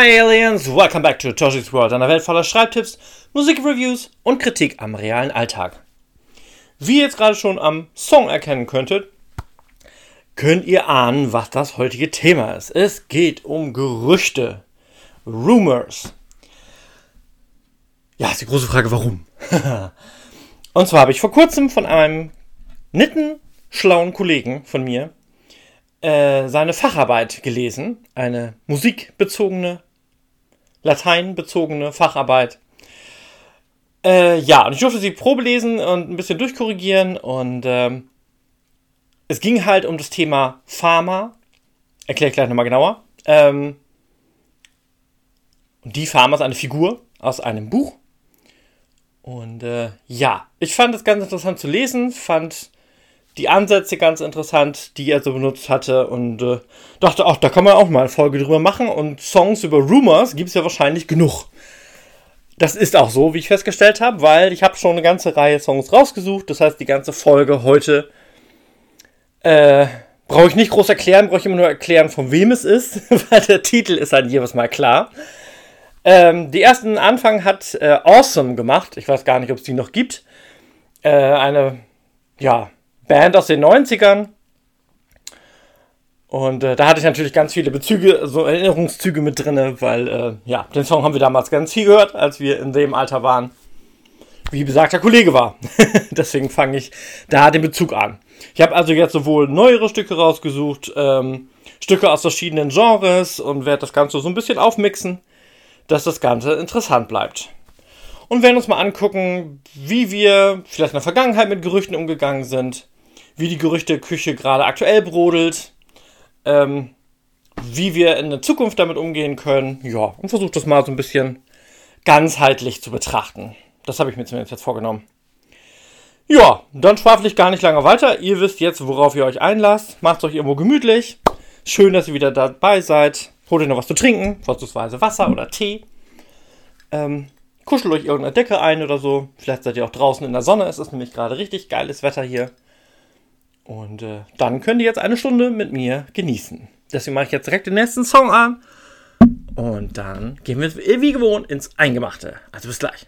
Hi Aliens, welcome back to Toshi's World, einer Welt voller Schreibtipps, Musikreviews und Kritik am realen Alltag. Wie ihr jetzt gerade schon am Song erkennen könntet, könnt ihr ahnen, was das heutige Thema ist. Es geht um Gerüchte, Rumors. Ja, ist die große Frage, warum? und zwar habe ich vor kurzem von einem netten, schlauen Kollegen von mir äh, seine Facharbeit gelesen, eine musikbezogene, lateinbezogene Facharbeit. Äh, ja, und ich durfte sie Probe lesen und ein bisschen durchkorrigieren und ähm, es ging halt um das Thema Pharma. Erkläre ich gleich nochmal genauer. Ähm, und die Pharma ist eine Figur aus einem Buch. Und äh, ja, ich fand es ganz interessant zu lesen, fand die Ansätze ganz interessant, die er so benutzt hatte und äh, dachte, ach, da kann man auch mal eine Folge drüber machen und Songs über Rumors gibt es ja wahrscheinlich genug. Das ist auch so, wie ich festgestellt habe, weil ich habe schon eine ganze Reihe Songs rausgesucht. Das heißt, die ganze Folge heute äh, brauche ich nicht groß erklären, brauche ich immer nur erklären, von wem es ist, weil der Titel ist halt jeweils mal klar. Ähm, die ersten Anfang hat äh, Awesome gemacht. Ich weiß gar nicht, ob es die noch gibt. Äh, eine, ja, Band aus den 90ern. Und äh, da hatte ich natürlich ganz viele Bezüge, so Erinnerungszüge mit drin, weil, äh, ja, den Song haben wir damals ganz viel gehört, als wir in dem Alter waren, wie besagter Kollege war. Deswegen fange ich da den Bezug an. Ich habe also jetzt sowohl neuere Stücke rausgesucht, ähm, Stücke aus verschiedenen Genres und werde das Ganze so ein bisschen aufmixen, dass das Ganze interessant bleibt. Und werden uns mal angucken, wie wir vielleicht in der Vergangenheit mit Gerüchten umgegangen sind, wie die Gerüchteküche gerade aktuell brodelt, ähm, wie wir in der Zukunft damit umgehen können. Ja, und versucht das mal so ein bisschen ganzheitlich zu betrachten. Das habe ich mir zumindest jetzt vorgenommen. Ja, dann schwafel ich gar nicht lange weiter. Ihr wisst jetzt, worauf ihr euch einlasst. Macht euch irgendwo gemütlich. Schön, dass ihr wieder dabei seid. Holt euch noch was zu trinken, vorzugsweise Wasser oder Tee. Ähm, kuschelt euch irgendeine Decke ein oder so. Vielleicht seid ihr auch draußen in der Sonne. Es ist nämlich gerade richtig geiles Wetter hier. Und äh, dann könnt ihr jetzt eine Stunde mit mir genießen. Deswegen mache ich jetzt direkt den nächsten Song an. Und dann gehen wir wie gewohnt ins Eingemachte. Also bis gleich.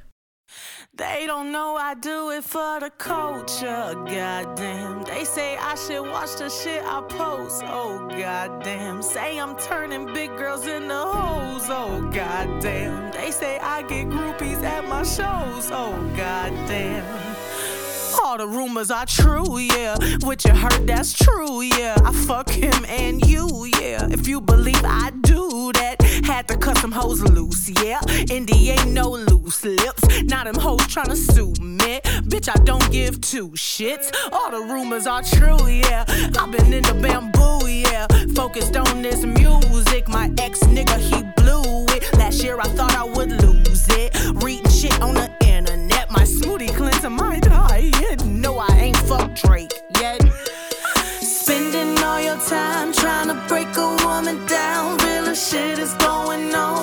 They don't know I do it for the culture, goddamn. They say I should watch the shit I post, oh goddamn. Say I'm turning big girls into hoes, oh goddamn. They say I get groupies at my shows, oh goddamn. All the rumors are true, yeah. What you heard, that's true, yeah. I fuck him and you, yeah. If you believe I do that, had to cut some hoes loose, yeah. Indy ain't no loose lips. Now them hoes tryna sue me. Bitch, I don't give two shits. All the rumors are true, yeah. I've been in the bamboo, yeah. Focused on this music. My ex nigga, he blew it. Last year I thought I would lose it. Reading shit on the. My smoothie cleansing my diet. No, I ain't fuck Drake yet. Spending all your time trying to break a woman down. Real shit is going on,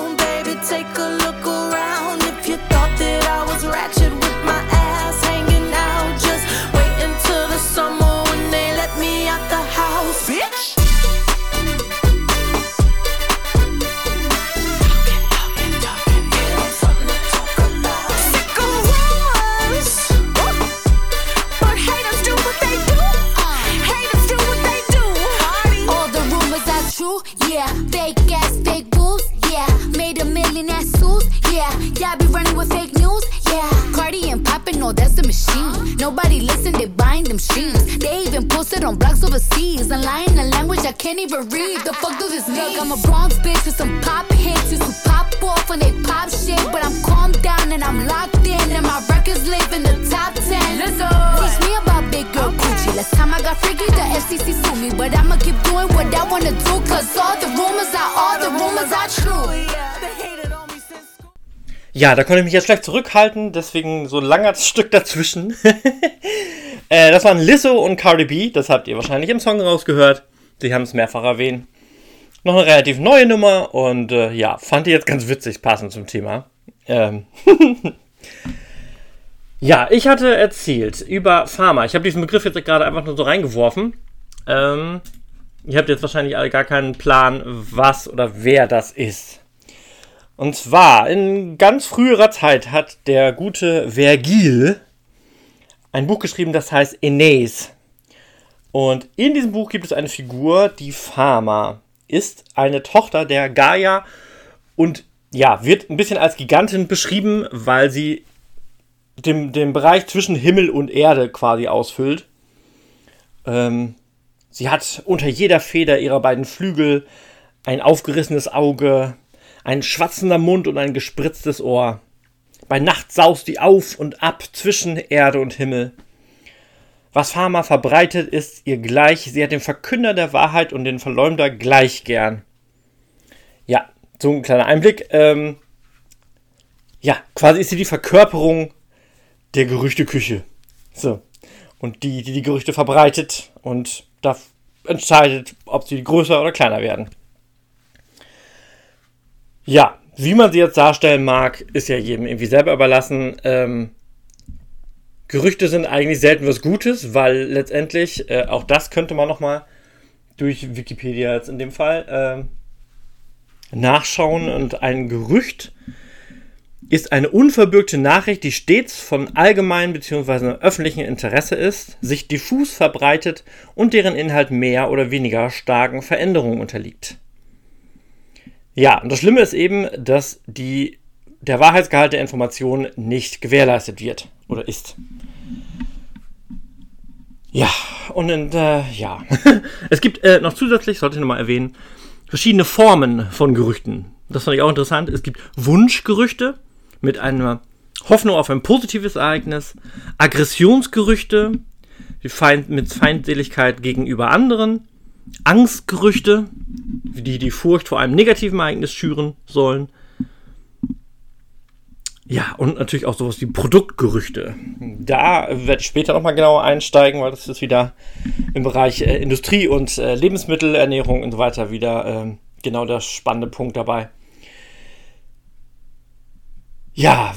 million ass suits, yeah. Y'all be running with fake news, yeah. Cardi and poppin', no, that's the machine. Nobody listen, they buying them streams. They even posted on blogs overseas. And lying a language I can't even read. The fuck do this mean? Look, I'm a Bronx bitch with some pop hits. Used to pop off when they pop shit. But I'm calmed down and I'm locked in. And my records live in the top 10. Let's go. Teach me about big girl coochie. Last time I got freaky, the FCC sued me. But I'ma keep doing what I wanna do. Cause all the rumors are, all the rumors are true. Oh, Ja, da konnte ich mich jetzt schlecht zurückhalten, deswegen so ein langer Stück dazwischen. äh, das waren Lizzo und Cardi B, das habt ihr wahrscheinlich im Song rausgehört. Sie haben es mehrfach erwähnt. Noch eine relativ neue Nummer und äh, ja, fand ich jetzt ganz witzig, passend zum Thema. Ähm. ja, ich hatte erzählt über Pharma. Ich habe diesen Begriff jetzt gerade einfach nur so reingeworfen. Ähm, ihr habt jetzt wahrscheinlich alle gar keinen Plan, was oder wer das ist. Und zwar, in ganz früherer Zeit hat der gute Vergil ein Buch geschrieben, das heißt Aeneas. Und in diesem Buch gibt es eine Figur, die Pharma ist eine Tochter der Gaia und ja, wird ein bisschen als Gigantin beschrieben, weil sie den, den Bereich zwischen Himmel und Erde quasi ausfüllt. Ähm, sie hat unter jeder Feder ihrer beiden Flügel ein aufgerissenes Auge, ein schwatzender Mund und ein gespritztes Ohr. Bei Nacht saust die auf und ab zwischen Erde und Himmel. Was Pharma verbreitet, ist ihr gleich. Sie hat den Verkünder der Wahrheit und den Verleumder gleich gern. Ja, so ein kleiner Einblick. Ähm, ja, quasi ist sie die Verkörperung der Gerüchteküche. So. Und die, die die Gerüchte verbreitet und da entscheidet, ob sie größer oder kleiner werden. Ja, wie man sie jetzt darstellen mag, ist ja jedem irgendwie selber überlassen. Ähm, Gerüchte sind eigentlich selten was Gutes, weil letztendlich, äh, auch das könnte man nochmal durch Wikipedia jetzt in dem Fall äh, nachschauen. Und ein Gerücht ist eine unverbürgte Nachricht, die stets von allgemeinem bzw. öffentlichem Interesse ist, sich diffus verbreitet und deren Inhalt mehr oder weniger starken Veränderungen unterliegt. Ja, und das Schlimme ist eben, dass die, der Wahrheitsgehalt der Information nicht gewährleistet wird oder ist. Ja, und äh, ja, es gibt äh, noch zusätzlich, sollte ich nochmal erwähnen, verschiedene Formen von Gerüchten. Das fand ich auch interessant. Es gibt Wunschgerüchte mit einer Hoffnung auf ein positives Ereignis, Aggressionsgerüchte Feind, mit Feindseligkeit gegenüber anderen, Angstgerüchte, die die Furcht vor einem negativen Ereignis schüren sollen. Ja, und natürlich auch sowas wie Produktgerüchte. Da werde ich später nochmal genauer einsteigen, weil das ist wieder im Bereich äh, Industrie und äh, Lebensmittelernährung und so weiter wieder äh, genau der spannende Punkt dabei. Ja,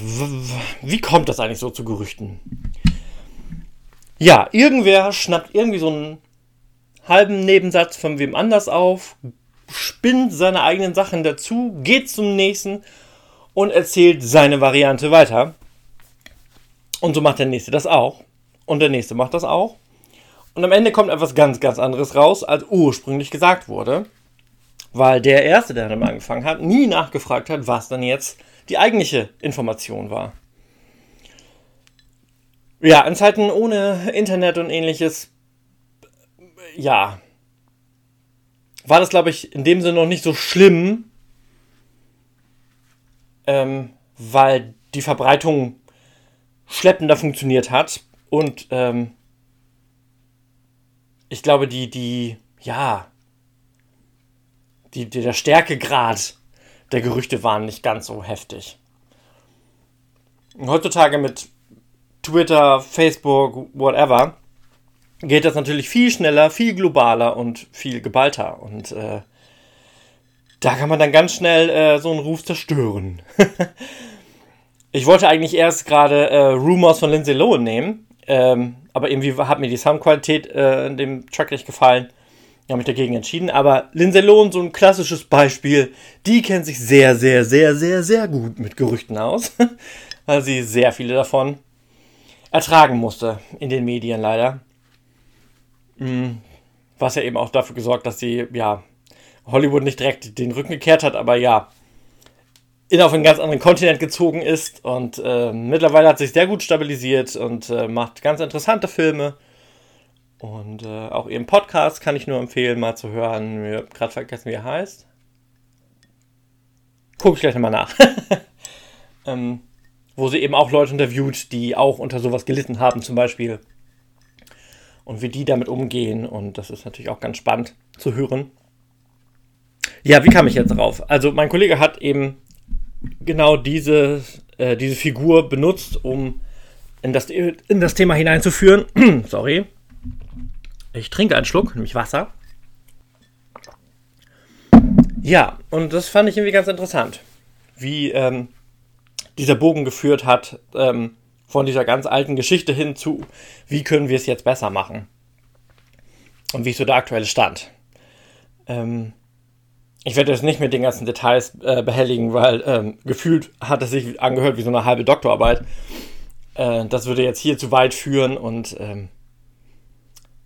wie kommt das eigentlich so zu Gerüchten? Ja, irgendwer schnappt irgendwie so einen halben Nebensatz von wem anders auf, spinnt seine eigenen Sachen dazu, geht zum nächsten und erzählt seine Variante weiter. Und so macht der nächste das auch. Und der nächste macht das auch. Und am Ende kommt etwas ganz, ganz anderes raus, als ursprünglich gesagt wurde. Weil der Erste, der damit angefangen hat, nie nachgefragt hat, was dann jetzt die eigentliche Information war. Ja, in Zeiten ohne Internet und ähnliches, ja, war das, glaube ich, in dem Sinne noch nicht so schlimm, ähm, weil die Verbreitung schleppender funktioniert hat und ähm, ich glaube, die, die, ja, die, die, der Stärkegrad der Gerüchte waren nicht ganz so heftig. Und heutzutage mit Twitter, Facebook, whatever, geht das natürlich viel schneller, viel globaler und viel geballter. Und äh, da kann man dann ganz schnell äh, so einen Ruf zerstören. ich wollte eigentlich erst gerade äh, Rumors von Lindsay Lohan nehmen, ähm, aber irgendwie hat mir die Soundqualität äh, in dem Track nicht gefallen. Ich habe mich dagegen entschieden. Aber Lindsay Lohan, so ein klassisches Beispiel, die kennt sich sehr, sehr, sehr, sehr, sehr gut mit Gerüchten aus, weil sie sehr viele davon ertragen musste in den Medien leider. Mm, was ja eben auch dafür gesorgt, dass sie, ja, Hollywood nicht direkt den Rücken gekehrt hat, aber ja, in auf einen ganz anderen Kontinent gezogen ist und äh, mittlerweile hat sich sehr gut stabilisiert und äh, macht ganz interessante Filme. Und äh, auch ihren Podcast kann ich nur empfehlen, mal zu hören. Ich habe gerade vergessen, wie er heißt. Guck ich gleich nochmal nach. ähm, wo sie eben auch Leute interviewt, die auch unter sowas gelitten haben, zum Beispiel. Und wie die damit umgehen. Und das ist natürlich auch ganz spannend zu hören. Ja, wie kam ich jetzt drauf? Also mein Kollege hat eben genau diese, äh, diese Figur benutzt, um in das, in das Thema hineinzuführen. Sorry. Ich trinke einen Schluck, nämlich Wasser. Ja, und das fand ich irgendwie ganz interessant. Wie ähm, dieser Bogen geführt hat, ähm, von dieser ganz alten Geschichte hin zu, wie können wir es jetzt besser machen? Und wie ist so der aktuelle Stand? Ähm, ich werde jetzt nicht mit den ganzen Details äh, behelligen, weil ähm, gefühlt hat es sich angehört wie so eine halbe Doktorarbeit. Äh, das würde jetzt hier zu weit führen und ähm,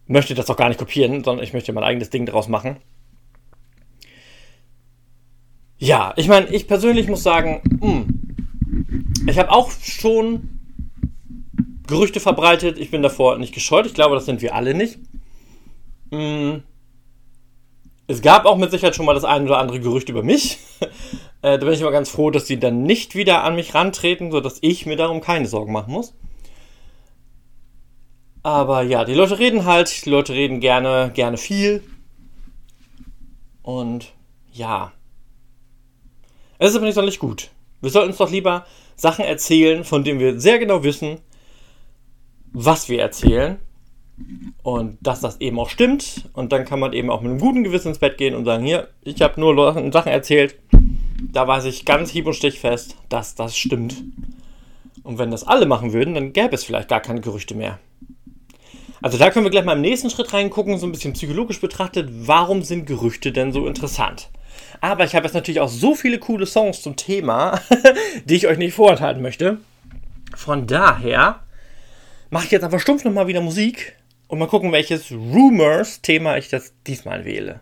möchte das auch gar nicht kopieren, sondern ich möchte mein eigenes Ding daraus machen. Ja, ich meine, ich persönlich muss sagen, mh, hm, ich habe auch schon Gerüchte verbreitet. Ich bin davor nicht gescheut. Ich glaube, das sind wir alle nicht. Mh, hm, es gab auch mit Sicherheit schon mal das ein oder andere Gerücht über mich. äh, da bin ich immer ganz froh, dass die dann nicht wieder an mich rantreten, sodass ich mir darum keine Sorgen machen muss. Aber ja, die Leute reden halt, die Leute reden gerne, gerne viel. Und ja. Es ist aber nicht sonderlich gut. Wir sollten uns doch lieber Sachen erzählen, von denen wir sehr genau wissen, was wir erzählen. Und dass das eben auch stimmt. Und dann kann man eben auch mit einem guten Gewissen ins Bett gehen und sagen, hier, ich habe nur Sachen erzählt. Da weiß ich ganz hieb- und stichfest, dass das stimmt. Und wenn das alle machen würden, dann gäbe es vielleicht gar keine Gerüchte mehr. Also da können wir gleich mal im nächsten Schritt reingucken, so ein bisschen psychologisch betrachtet, warum sind Gerüchte denn so interessant? Aber ich habe jetzt natürlich auch so viele coole Songs zum Thema, die ich euch nicht vorenthalten möchte. Von daher mache ich jetzt einfach stumpf nochmal wieder Musik und mal gucken, welches Rumors-Thema ich das diesmal wähle.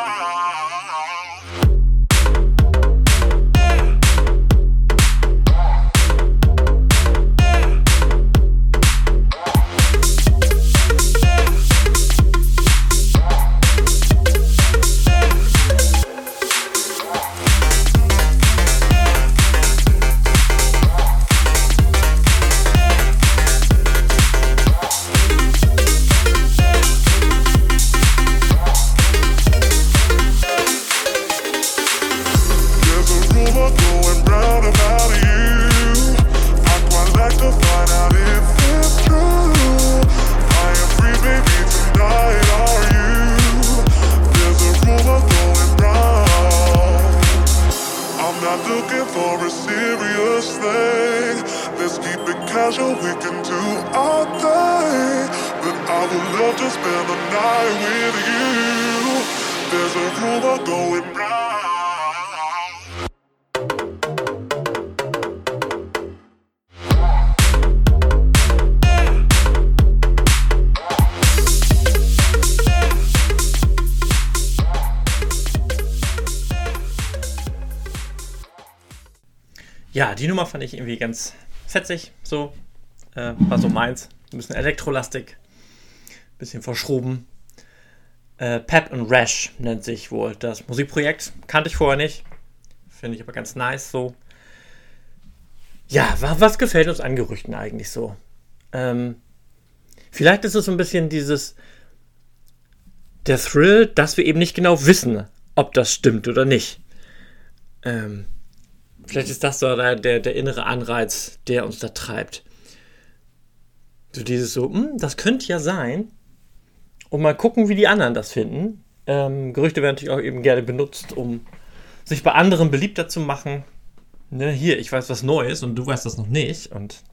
Ja, die Nummer fand ich irgendwie ganz fetzig, so. Äh, war so meins. Ein bisschen elektrolastig, bisschen verschroben. Äh, Pep and Rash nennt sich wohl das Musikprojekt. Kannte ich vorher nicht. Finde ich aber ganz nice so. Ja, was gefällt uns an Gerüchten eigentlich so? Ähm, vielleicht ist es so ein bisschen dieses, der Thrill, dass wir eben nicht genau wissen, ob das stimmt oder nicht. Ähm, Vielleicht ist das so der, der, der innere Anreiz, der uns da treibt. So dieses so, hm, das könnte ja sein. Und mal gucken, wie die anderen das finden. Ähm, Gerüchte werden natürlich auch eben gerne benutzt, um sich bei anderen beliebter zu machen. Ne, hier, ich weiß was Neues und du weißt das noch nicht. Und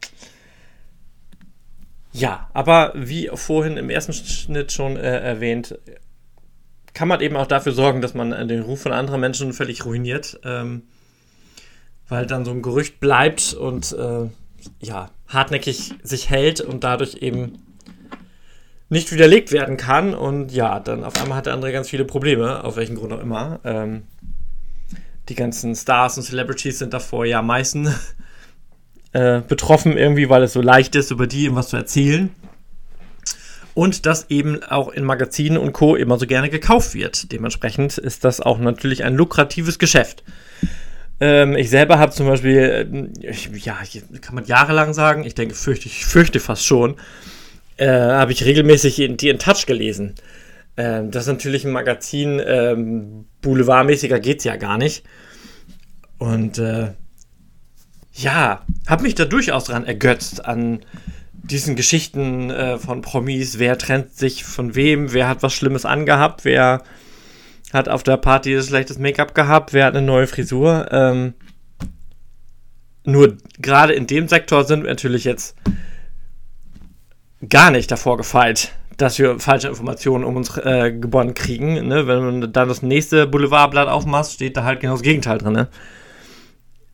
ja, aber wie vorhin im ersten Schnitt schon äh, erwähnt, kann man eben auch dafür sorgen, dass man den Ruf von anderen Menschen völlig ruiniert. Ähm, weil dann so ein Gerücht bleibt und äh, ja, hartnäckig sich hält und dadurch eben nicht widerlegt werden kann. Und ja, dann auf einmal hat der andere ganz viele Probleme, auf welchen Grund auch immer. Ähm, die ganzen Stars und Celebrities sind davor ja meistens äh, betroffen irgendwie, weil es so leicht ist, über die irgendwas zu erzählen. Und dass eben auch in Magazinen und Co. immer so gerne gekauft wird. Dementsprechend ist das auch natürlich ein lukratives Geschäft. Ähm, ich selber habe zum Beispiel, äh, ich, ja, kann man jahrelang sagen, ich denke, fürchte, ich fürchte fast schon, äh, habe ich regelmäßig die in Touch gelesen. Ähm, das ist natürlich ein Magazin, ähm, boulevardmäßiger geht es ja gar nicht. Und äh, ja, habe mich da durchaus dran ergötzt an diesen Geschichten äh, von Promis. Wer trennt sich von wem? Wer hat was Schlimmes angehabt? Wer hat auf der Party das schlechtes Make-up gehabt? Wer hat eine neue Frisur? Ähm, nur gerade in dem Sektor sind wir natürlich jetzt gar nicht davor gefeit, dass wir falsche Informationen um uns äh, gewonnen kriegen. Ne? Wenn man dann das nächste Boulevardblatt aufmacht, steht da halt genau das Gegenteil drin. Ne?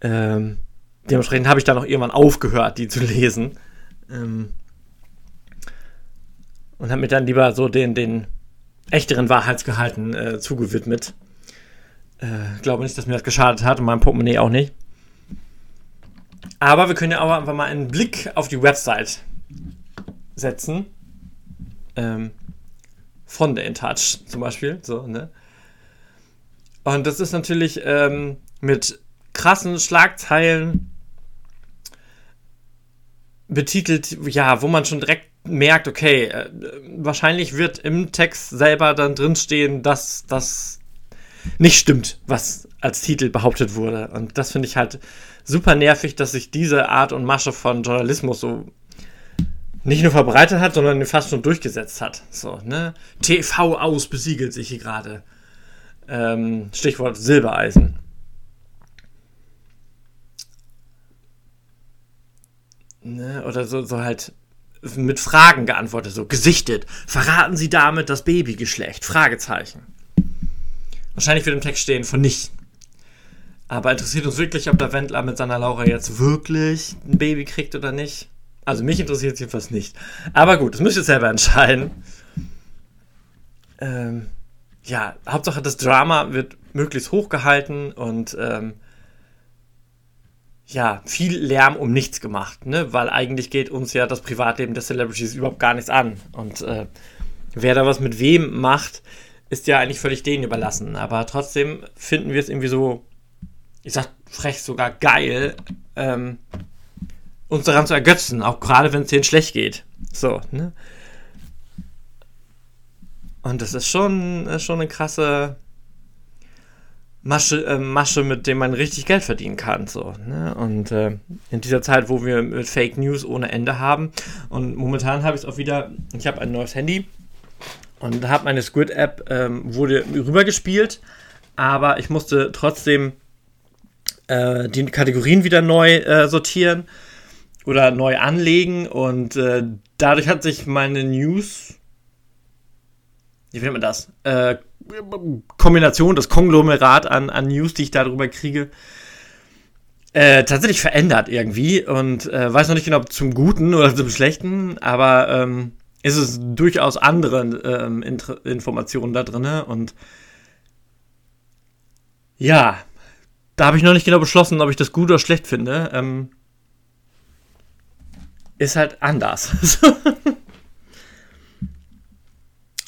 Ähm, dementsprechend habe ich dann auch irgendwann aufgehört, die zu lesen. Ähm, und habe mir dann lieber so den, den echteren Wahrheitsgehalten äh, zugewidmet. Äh, glaube nicht, dass mir das geschadet hat und meinem Portemonnaie auch nicht. Aber wir können ja auch einfach mal einen Blick auf die Website setzen. Ähm, von der InTouch zum Beispiel. So, ne? Und das ist natürlich ähm, mit krassen Schlagzeilen betitelt, ja, wo man schon direkt merkt, okay, äh, wahrscheinlich wird im Text selber dann drinstehen, dass das nicht stimmt, was als Titel behauptet wurde. Und das finde ich halt super nervig, dass sich diese Art und Masche von Journalismus so nicht nur verbreitet hat, sondern fast schon durchgesetzt hat. So, ne? TV aus besiegelt sich hier gerade. Ähm, Stichwort Silbereisen. Ne? Oder so, so halt mit Fragen geantwortet, so gesichtet. Verraten Sie damit das Babygeschlecht? Fragezeichen. Wahrscheinlich wird im Text stehen von nicht. Aber interessiert uns wirklich, ob der Wendler mit seiner Laura jetzt wirklich ein Baby kriegt oder nicht? Also mich interessiert es jedenfalls nicht. Aber gut, das müsst ihr selber entscheiden. Ähm, ja, Hauptsache das Drama wird möglichst hoch gehalten und ähm, ja, viel Lärm um nichts gemacht, ne? Weil eigentlich geht uns ja das Privatleben der Celebrities überhaupt gar nichts an. Und äh, wer da was mit wem macht, ist ja eigentlich völlig denen überlassen. Aber trotzdem finden wir es irgendwie so, ich sag frech sogar geil, ähm, uns daran zu ergötzen, auch gerade wenn es denen schlecht geht. So, ne? Und das ist schon, ist schon eine krasse, Masche, äh, Masche, mit dem man richtig Geld verdienen kann. So, ne? Und äh, in dieser Zeit, wo wir mit Fake News ohne Ende haben, und momentan habe ich es auch wieder, ich habe ein neues Handy und habe meine Squid-App, ähm, wurde rübergespielt, aber ich musste trotzdem äh, die Kategorien wieder neu äh, sortieren oder neu anlegen und äh, dadurch hat sich meine News, wie nennt man das? Äh, Kombination, das Konglomerat an, an News, die ich darüber kriege, äh, tatsächlich verändert irgendwie und äh, weiß noch nicht genau, zum Guten oder zum Schlechten, aber ähm, ist es durchaus andere ähm, Informationen da drin und ja, da habe ich noch nicht genau beschlossen, ob ich das gut oder schlecht finde. Ähm, ist halt anders.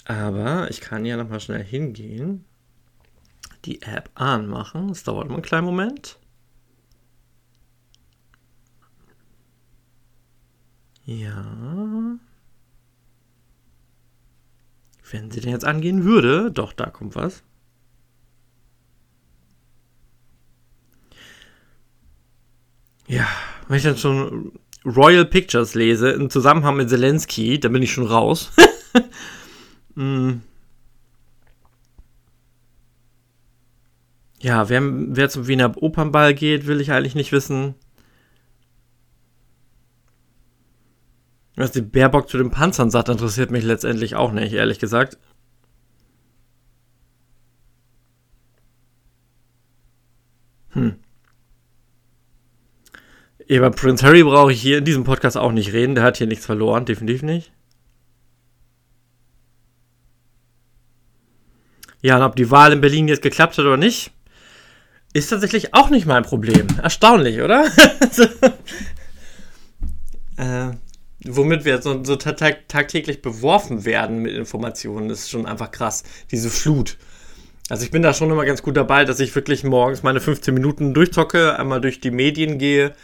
Aber ich kann ja nochmal schnell hingehen, die App anmachen. Das dauert mal einen kleinen Moment. Ja. Wenn sie denn jetzt angehen würde, doch, da kommt was. Ja, wenn ich dann schon Royal Pictures lese, im Zusammenhang mit Zelensky, da bin ich schon raus. Hm. Ja, wer, wer zum Wiener Opernball geht, will ich eigentlich nicht wissen. Was die Baerbock zu den Panzern sagt, interessiert mich letztendlich auch nicht, ehrlich gesagt. Hm. Über Prince Harry brauche ich hier in diesem Podcast auch nicht reden. Der hat hier nichts verloren, definitiv nicht. Ja, und ob die Wahl in Berlin jetzt geklappt hat oder nicht, ist tatsächlich auch nicht mein Problem. Erstaunlich, oder? äh, womit wir so, so ta- ta- tagtäglich beworfen werden mit Informationen, ist schon einfach krass. Diese Flut. Also ich bin da schon immer ganz gut dabei, dass ich wirklich morgens meine 15 Minuten durchzocke, einmal durch die Medien gehe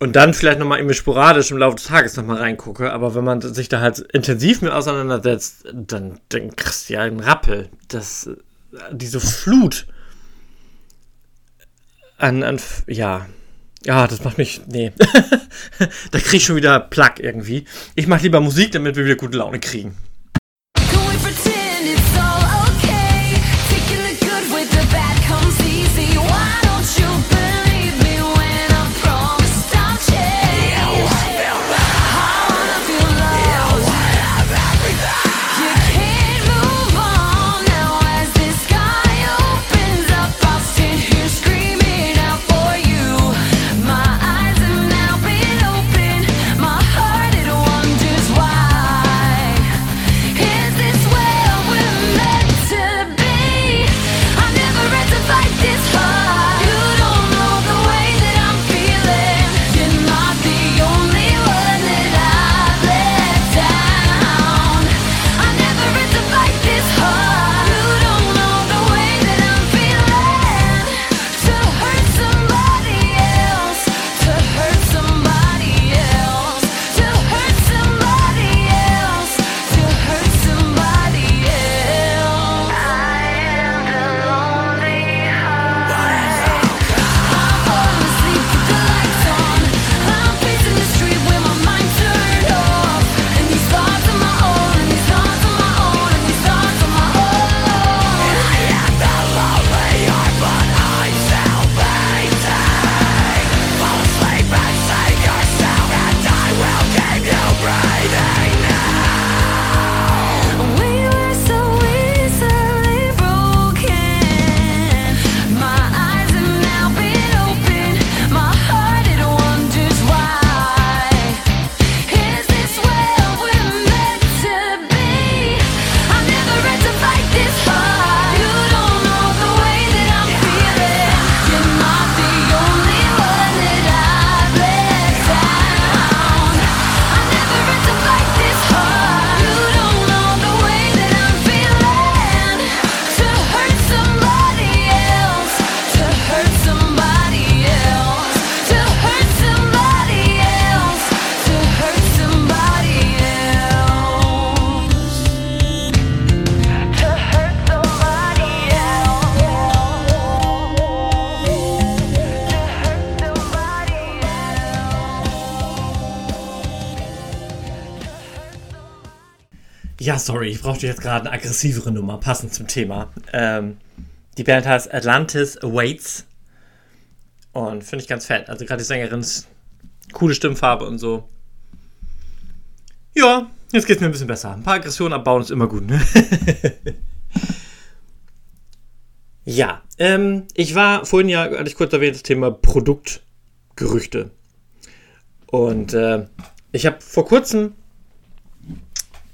und dann vielleicht nochmal irgendwie sporadisch im Laufe des Tages nochmal reingucke. Aber wenn man sich da halt intensiv mit auseinandersetzt, dann, dann kriegst du ja einen Rappel. Das, äh, diese Flut an, an, ja, ja, das macht mich, nee. da krieg ich schon wieder Plack irgendwie. Ich mach lieber Musik, damit wir wieder gute Laune kriegen. Sorry, ich brauchte jetzt gerade eine aggressivere Nummer, passend zum Thema. Ähm, die Band heißt Atlantis Awaits. Und finde ich ganz fett. Also gerade die Sängerin ist coole Stimmfarbe und so. Ja, jetzt geht's mir ein bisschen besser. Ein paar Aggressionen abbauen ist immer gut, ne? ja, ähm, ich war vorhin ja, hatte ich kurz erwähnt, das Thema Produktgerüchte. Und äh, ich habe vor kurzem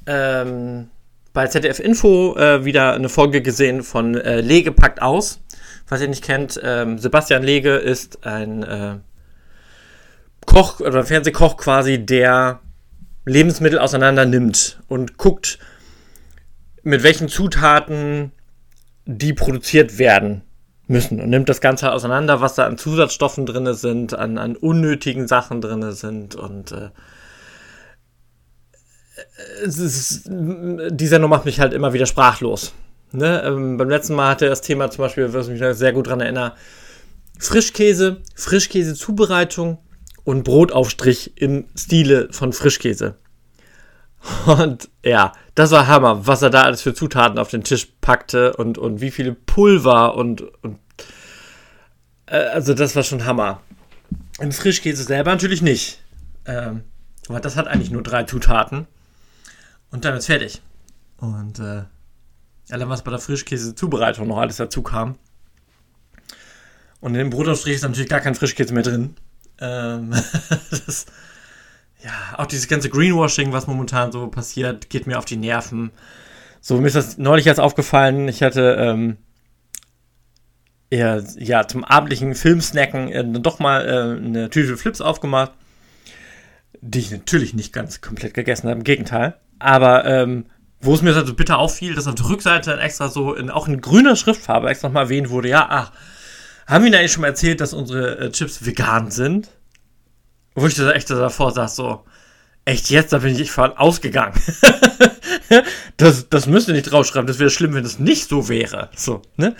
ähm, bei ZDF Info äh, wieder eine Folge gesehen von äh, Lege packt aus. Was ihr nicht kennt, ähm, Sebastian Lege ist ein äh, Koch oder Fernsehkoch quasi, der Lebensmittel auseinander nimmt und guckt, mit welchen Zutaten die produziert werden müssen und nimmt das Ganze auseinander, was da an Zusatzstoffen drin sind, an, an unnötigen Sachen drin sind und äh, ist, die Sendung macht mich halt immer wieder sprachlos. Ne? Ähm, beim letzten Mal hatte er das Thema zum Beispiel, was mich sehr gut dran erinnert, Frischkäse, Frischkäse-Zubereitung und Brotaufstrich im Stile von Frischkäse. Und ja, das war Hammer, was er da alles für Zutaten auf den Tisch packte und, und wie viele Pulver und, und äh, also das war schon Hammer. Im Frischkäse selber natürlich nicht. Ähm, aber das hat eigentlich nur drei Zutaten. Und dann ist fertig. Und äh, allein was bei der Frischkäse-Zubereitung noch alles dazu kam. Und in dem Brotaufstrich ist natürlich gar kein Frischkäse mehr drin. Ähm, das, ja, auch dieses ganze Greenwashing, was momentan so passiert, geht mir auf die Nerven. So, mir ist das neulich erst aufgefallen. Ich hatte ähm, eher, ja, zum abendlichen Filmsnacken äh, doch mal äh, eine Tüte Flips aufgemacht. die ich natürlich nicht ganz komplett gegessen habe, im Gegenteil. Aber ähm, wo es mir also bitter auffiel, dass auf der Rückseite dann extra so in, auch in grüner Schriftfarbe extra nochmal erwähnt wurde, ja, ach, haben wir Ihnen eigentlich schon mal erzählt, dass unsere äh, Chips vegan sind? Wo ich da echt davor saß, so, echt jetzt, da bin ich von ausgegangen. das, das müsst ihr nicht draufschreiben, das wäre schlimm, wenn es nicht so wäre. So, ne?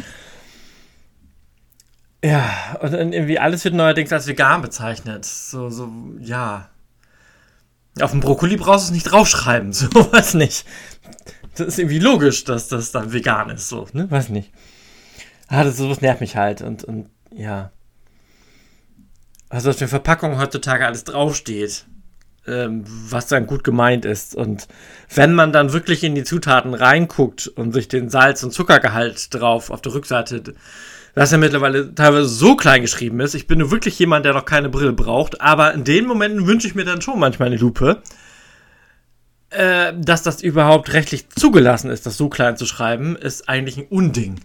Ja, und dann irgendwie alles wird neuerdings als vegan bezeichnet. So, so, ja. Auf dem Brokkoli brauchst du es nicht draufschreiben, so, weiß nicht. Das ist irgendwie logisch, dass das dann vegan ist, so, ne? Weiß nicht. Ah, das sowas nervt mich halt und, und ja. Also auf den Verpackungen heutzutage alles draufsteht, ähm, was dann gut gemeint ist. Und wenn man dann wirklich in die Zutaten reinguckt und sich den Salz- und Zuckergehalt drauf auf der Rückseite, was ja mittlerweile teilweise so klein geschrieben ist, ich bin nur wirklich jemand, der noch keine Brille braucht, aber in den Momenten wünsche ich mir dann schon manchmal eine Lupe, äh, dass das überhaupt rechtlich zugelassen ist, das so klein zu schreiben, ist eigentlich ein Unding.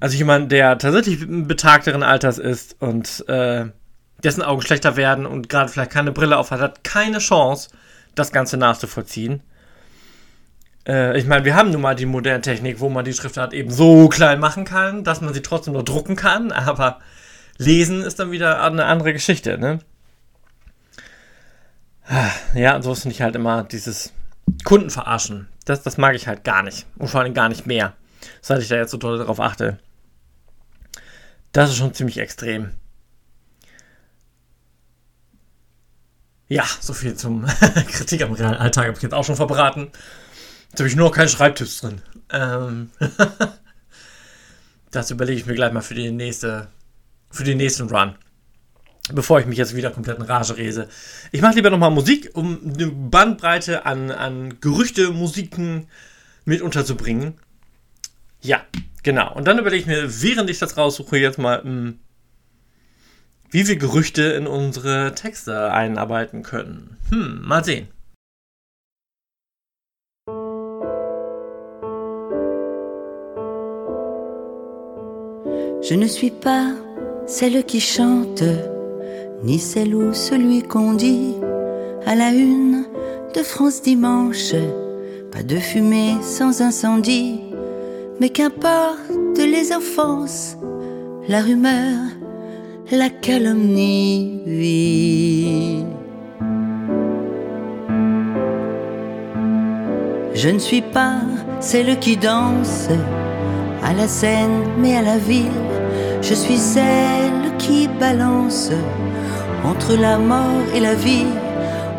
Also jemand, der tatsächlich betagteren Alters ist und äh, dessen Augen schlechter werden und gerade vielleicht keine Brille auf hat, hat keine Chance, das Ganze nachzuvollziehen. Äh, ich meine, wir haben nun mal die moderne Technik, wo man die Schriftart eben so klein machen kann, dass man sie trotzdem nur drucken kann, aber lesen ist dann wieder eine andere Geschichte, ne? Ja, und so finde ich halt immer dieses Kunden verarschen. Das, das mag ich halt gar nicht. Und vor allem gar nicht mehr. Seit ich da jetzt so toll darauf achte. Das ist schon ziemlich extrem. Ja, so viel zum Kritik am realen Alltag habe ich jetzt auch schon verbraten. Jetzt habe ich nur noch keinen Schreibtipps drin. Ähm das überlege ich mir gleich mal für die nächste, für den nächsten Run. Bevor ich mich jetzt wieder komplett in Rage rese. Ich mache lieber nochmal Musik, um eine Bandbreite an, an Gerüchte, Musiken mit unterzubringen. Ja, genau. Und dann überlege ich mir, während ich das raussuche, jetzt mal, hm, wie wir Gerüchte in unsere Texte einarbeiten können. Hm, mal sehen. Je ne suis pas celle qui chante, ni celle ou celui qu'on dit à la une de France dimanche. Pas de fumée sans incendie, mais qu'importe les offenses, la rumeur, la calomnie. oui. Je ne suis pas celle qui danse à la scène, mais à la ville. Je suis celle qui balance entre la mort et la vie.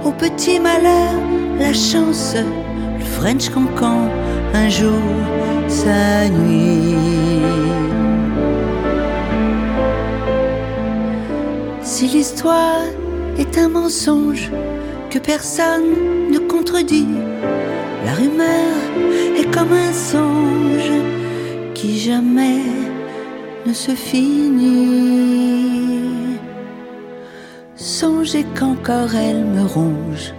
Au petit malheur, la chance, le French cancan, un jour, sa nuit. Si l'histoire est un mensonge que personne ne contredit, la rumeur est comme un songe qui jamais ne se finit. Songez qu'encore elle me ronge,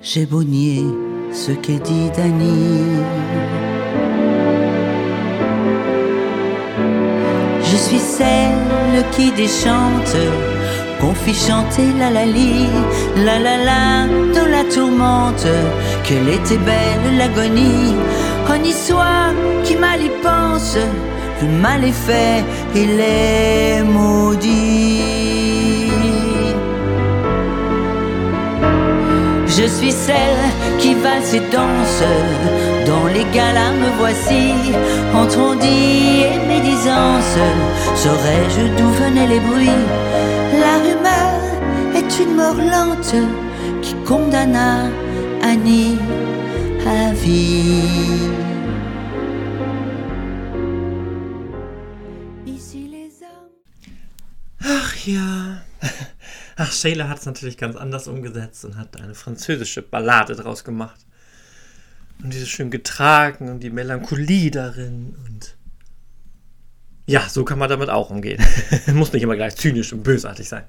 j'ai beau nier ce qu'est dit Dany. Je suis celle qui déchante, qu'on fit chanter la la li, la la la dans la tourmente, qu'elle était belle l'agonie. On y soit qui mal y pense, le mal est fait, il est maudit. Je suis celle qui valse et danse, dans les galas me voici, entre on dit et médisance, saurais-je d'où venaient les bruits? La rumeur est une mort lente qui condamna Annie à vie. Ja. Ach, Shayla hat es natürlich ganz anders umgesetzt und hat eine französische Ballade draus gemacht. Und diese schön getragen und die Melancholie darin und. Ja, so kann man damit auch umgehen. Muss nicht immer gleich zynisch und bösartig sein.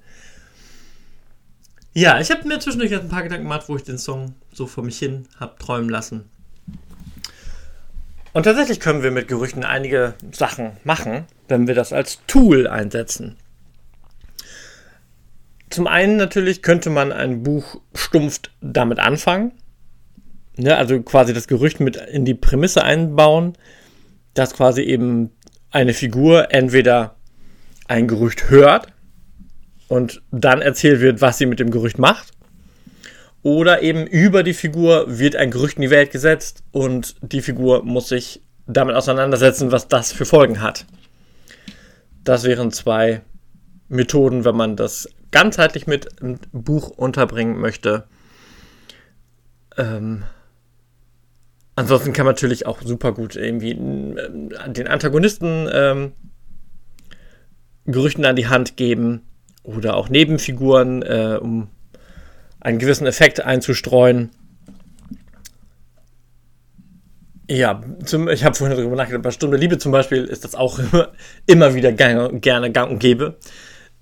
Ja, ich habe mir zwischendurch ein paar Gedanken gemacht, wo ich den Song so vor mich hin habe träumen lassen. Und tatsächlich können wir mit Gerüchten einige Sachen machen, wenn wir das als Tool einsetzen. Zum einen natürlich könnte man ein Buch stumpft damit anfangen. Ne, also quasi das Gerücht mit in die Prämisse einbauen, dass quasi eben eine Figur entweder ein Gerücht hört und dann erzählt wird, was sie mit dem Gerücht macht. Oder eben über die Figur wird ein Gerücht in die Welt gesetzt und die Figur muss sich damit auseinandersetzen, was das für Folgen hat. Das wären zwei Methoden, wenn man das ganzheitlich mit einem Buch unterbringen möchte. Ähm, ansonsten kann man natürlich auch super gut irgendwie äh, den Antagonisten ähm, Gerüchten an die Hand geben oder auch Nebenfiguren, äh, um einen gewissen Effekt einzustreuen. Ja, zum, ich habe vorhin darüber nachgedacht, bei Stunde Liebe zum Beispiel ist das auch immer, wieder gerne, gerne gang und gäbe.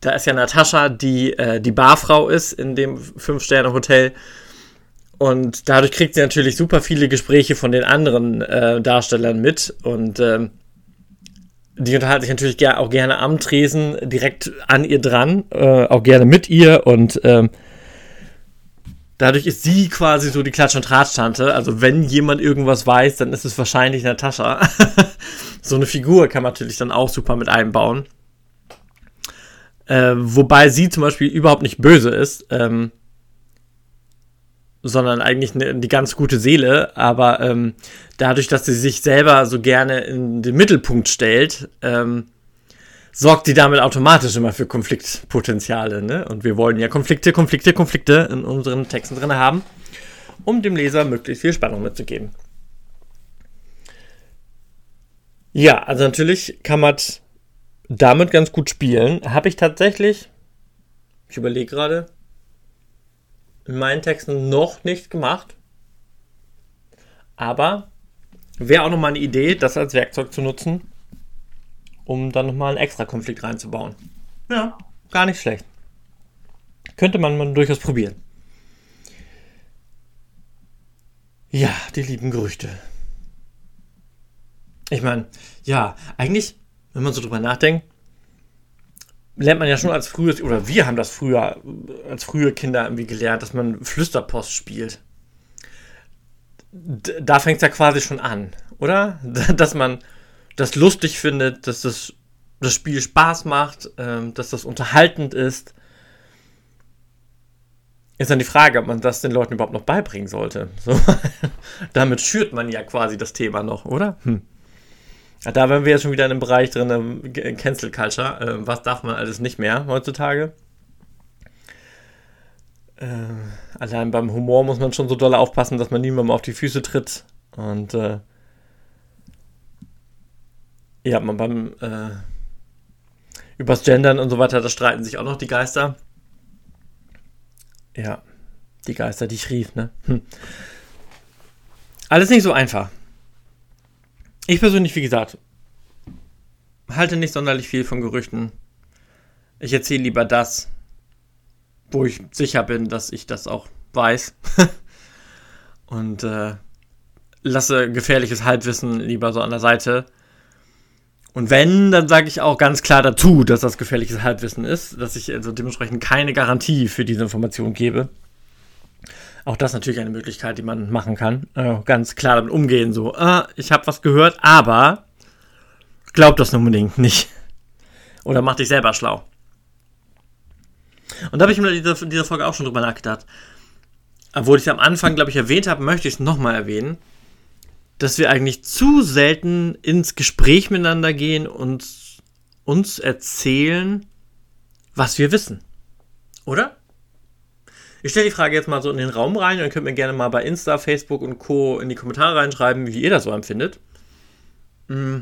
Da ist ja Natascha, die äh, die Barfrau ist in dem Fünf-Sterne-Hotel. Und dadurch kriegt sie natürlich super viele Gespräche von den anderen äh, Darstellern mit. Und ähm, die unterhalten sich natürlich auch gerne am Tresen, direkt an ihr dran, äh, auch gerne mit ihr. Und ähm, Dadurch ist sie quasi so die Klatsch- und Tratsch-Tante. Also wenn jemand irgendwas weiß, dann ist es wahrscheinlich Natascha. so eine Figur kann man natürlich dann auch super mit einbauen. Äh, wobei sie zum Beispiel überhaupt nicht böse ist, ähm, sondern eigentlich ne, die ganz gute Seele. Aber ähm, dadurch, dass sie sich selber so gerne in den Mittelpunkt stellt, ähm, sorgt die damit automatisch immer für Konfliktpotenziale. Ne? Und wir wollen ja Konflikte, Konflikte, Konflikte in unseren Texten drin haben, um dem Leser möglichst viel Spannung mitzugeben. Ja, also natürlich kann man damit ganz gut spielen. Habe ich tatsächlich, ich überlege gerade, in meinen Texten noch nicht gemacht. Aber wäre auch nochmal eine Idee, das als Werkzeug zu nutzen um dann nochmal einen extra Konflikt reinzubauen. Ja, gar nicht schlecht. Könnte man mal durchaus probieren. Ja, die lieben Gerüchte. Ich meine, ja, eigentlich, wenn man so drüber nachdenkt, lernt man ja schon als frühes, oder wir haben das früher, als frühe Kinder irgendwie gelernt, dass man Flüsterpost spielt. D da fängt es ja quasi schon an, oder? Dass man das lustig findet, dass das, das Spiel Spaß macht, ähm, dass das unterhaltend ist. Ist dann die Frage, ob man das den Leuten überhaupt noch beibringen sollte. So, damit schürt man ja quasi das Thema noch, oder? Hm. Da wären wir jetzt schon wieder in einem Bereich drin, äh, Cancel Culture. Äh, was darf man alles nicht mehr heutzutage? Äh, allein beim Humor muss man schon so doll aufpassen, dass man niemandem auf die Füße tritt. Und äh, ja, man beim äh, übers Gendern und so weiter, da streiten sich auch noch die Geister. Ja, die Geister, die ich rief, ne? Hm. Alles nicht so einfach. Ich persönlich, wie gesagt, halte nicht sonderlich viel von Gerüchten. Ich erzähle lieber das, wo ich sicher bin, dass ich das auch weiß. und äh, lasse gefährliches Halbwissen lieber so an der Seite und wenn, dann sage ich auch ganz klar dazu, dass das gefährliches Halbwissen ist, dass ich also dementsprechend keine Garantie für diese Information gebe. Auch das ist natürlich eine Möglichkeit, die man machen kann. Äh, ganz klar damit umgehen, so, äh, ich habe was gehört, aber glaub das unbedingt nicht. Oder mach dich selber schlau. Und da habe ich mir in dieser, dieser Folge auch schon drüber nachgedacht. Obwohl ich es am Anfang, glaube ich, erwähnt habe, möchte ich es nochmal erwähnen dass wir eigentlich zu selten ins Gespräch miteinander gehen und uns erzählen, was wir wissen. Oder? Ich stelle die Frage jetzt mal so in den Raum rein und könnt mir gerne mal bei Insta, Facebook und Co. in die Kommentare reinschreiben, wie ihr das so empfindet. Mm.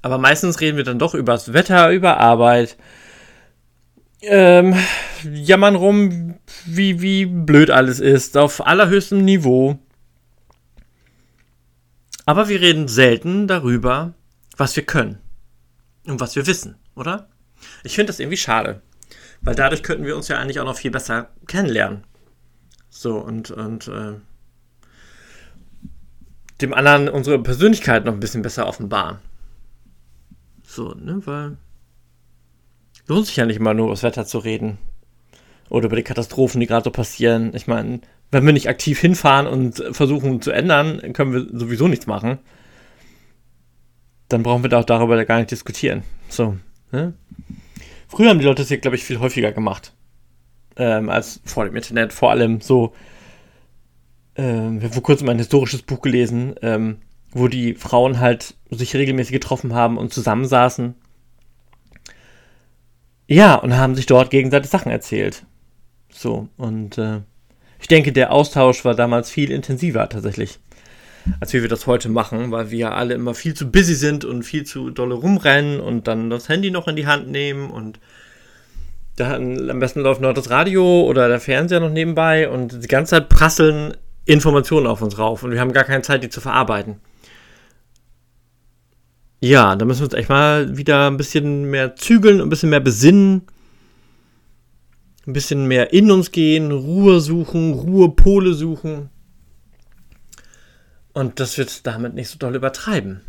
Aber meistens reden wir dann doch über das Wetter, über Arbeit, ähm, jammern rum, wie, wie blöd alles ist, auf allerhöchstem Niveau. Aber wir reden selten darüber, was wir können und was wir wissen, oder? Ich finde das irgendwie schade, weil dadurch könnten wir uns ja eigentlich auch noch viel besser kennenlernen. So und, und äh, dem anderen unsere Persönlichkeit noch ein bisschen besser offenbaren. So, ne, weil lohnt sich ja nicht immer nur über das Wetter zu reden oder über die Katastrophen, die gerade so passieren. Ich meine, wenn wir nicht aktiv hinfahren und versuchen zu ändern, können wir sowieso nichts machen. Dann brauchen wir da auch darüber gar nicht diskutieren. So. Ne? Früher haben die Leute das hier, glaube ich, viel häufiger gemacht. Ähm, als vor dem Internet. Vor allem so. Ähm, ich habe vor kurzem ein historisches Buch gelesen, ähm, wo die Frauen halt sich regelmäßig getroffen haben und zusammensaßen. Ja, und haben sich dort gegenseitig Sachen erzählt. So, und äh, ich denke, der Austausch war damals viel intensiver tatsächlich, als wie wir das heute machen, weil wir ja alle immer viel zu busy sind und viel zu dolle rumrennen und dann das Handy noch in die Hand nehmen und da am besten läuft noch das Radio oder der Fernseher noch nebenbei und die ganze Zeit prasseln Informationen auf uns rauf und wir haben gar keine Zeit, die zu verarbeiten. Ja, da müssen wir uns echt mal wieder ein bisschen mehr zügeln, ein bisschen mehr besinnen ein bisschen mehr in uns gehen, Ruhe suchen, Ruhepole suchen. Und das wird damit nicht so doll übertreiben.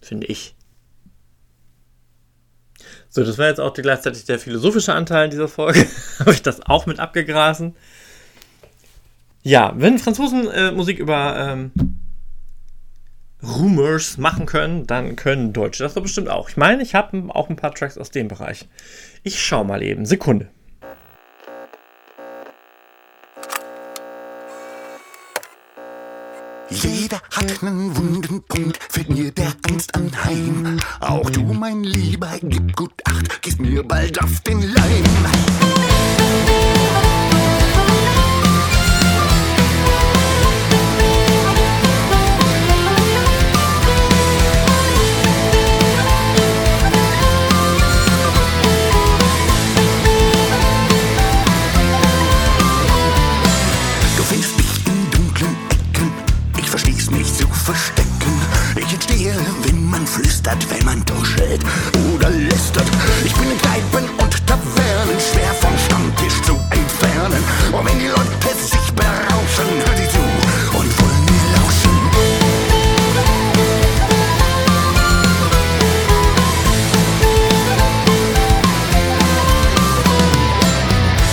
Finde ich. So, das war jetzt auch gleichzeitig der philosophische Anteil dieser Folge. Habe ich das auch mit abgegrasen? Ja, wenn Franzosen äh, Musik über ähm, Rumors machen können, dann können Deutsche das doch bestimmt auch. Ich meine, ich habe auch ein paar Tracks aus dem Bereich. Ich schau mal eben. Sekunde. Jeder hat einen wunden Punkt, fällt mir der Angst anheim. Auch du, mein Lieber, gib gut Acht, gehst mir bald auf den Leim. Entstehe, wenn man flüstert, wenn man tuschelt oder lästert. Ich bin in Kneipen und Tavernen schwer vom Stammtisch zu entfernen. Und wenn die Leute sich berauschen, hör sie zu und wollen mir lauschen.